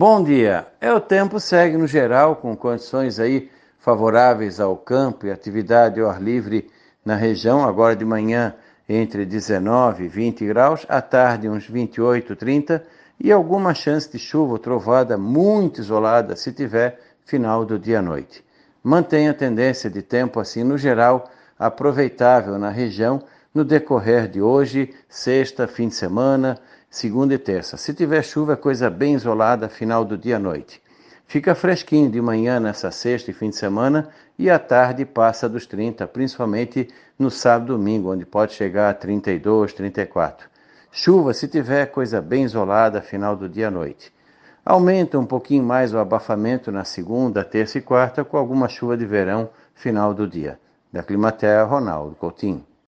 Bom dia. É o tempo segue no geral com condições aí favoráveis ao campo e atividade ao ar livre na região, agora de manhã entre 19 e 20 graus, à tarde uns 28, 30 e alguma chance de chuva ou trovada muito isolada se tiver final do dia à noite. Mantém a tendência de tempo assim no geral aproveitável na região no decorrer de hoje, sexta, fim de semana, segunda e terça. Se tiver chuva, é coisa bem isolada, final do dia à noite. Fica fresquinho de manhã nessa sexta e fim de semana e à tarde passa dos 30, principalmente no sábado e domingo, onde pode chegar a 32, 34. Chuva, se tiver, coisa bem isolada, final do dia à noite. Aumenta um pouquinho mais o abafamento na segunda, terça e quarta, com alguma chuva de verão, final do dia. Da Climatea, Ronaldo Coutinho.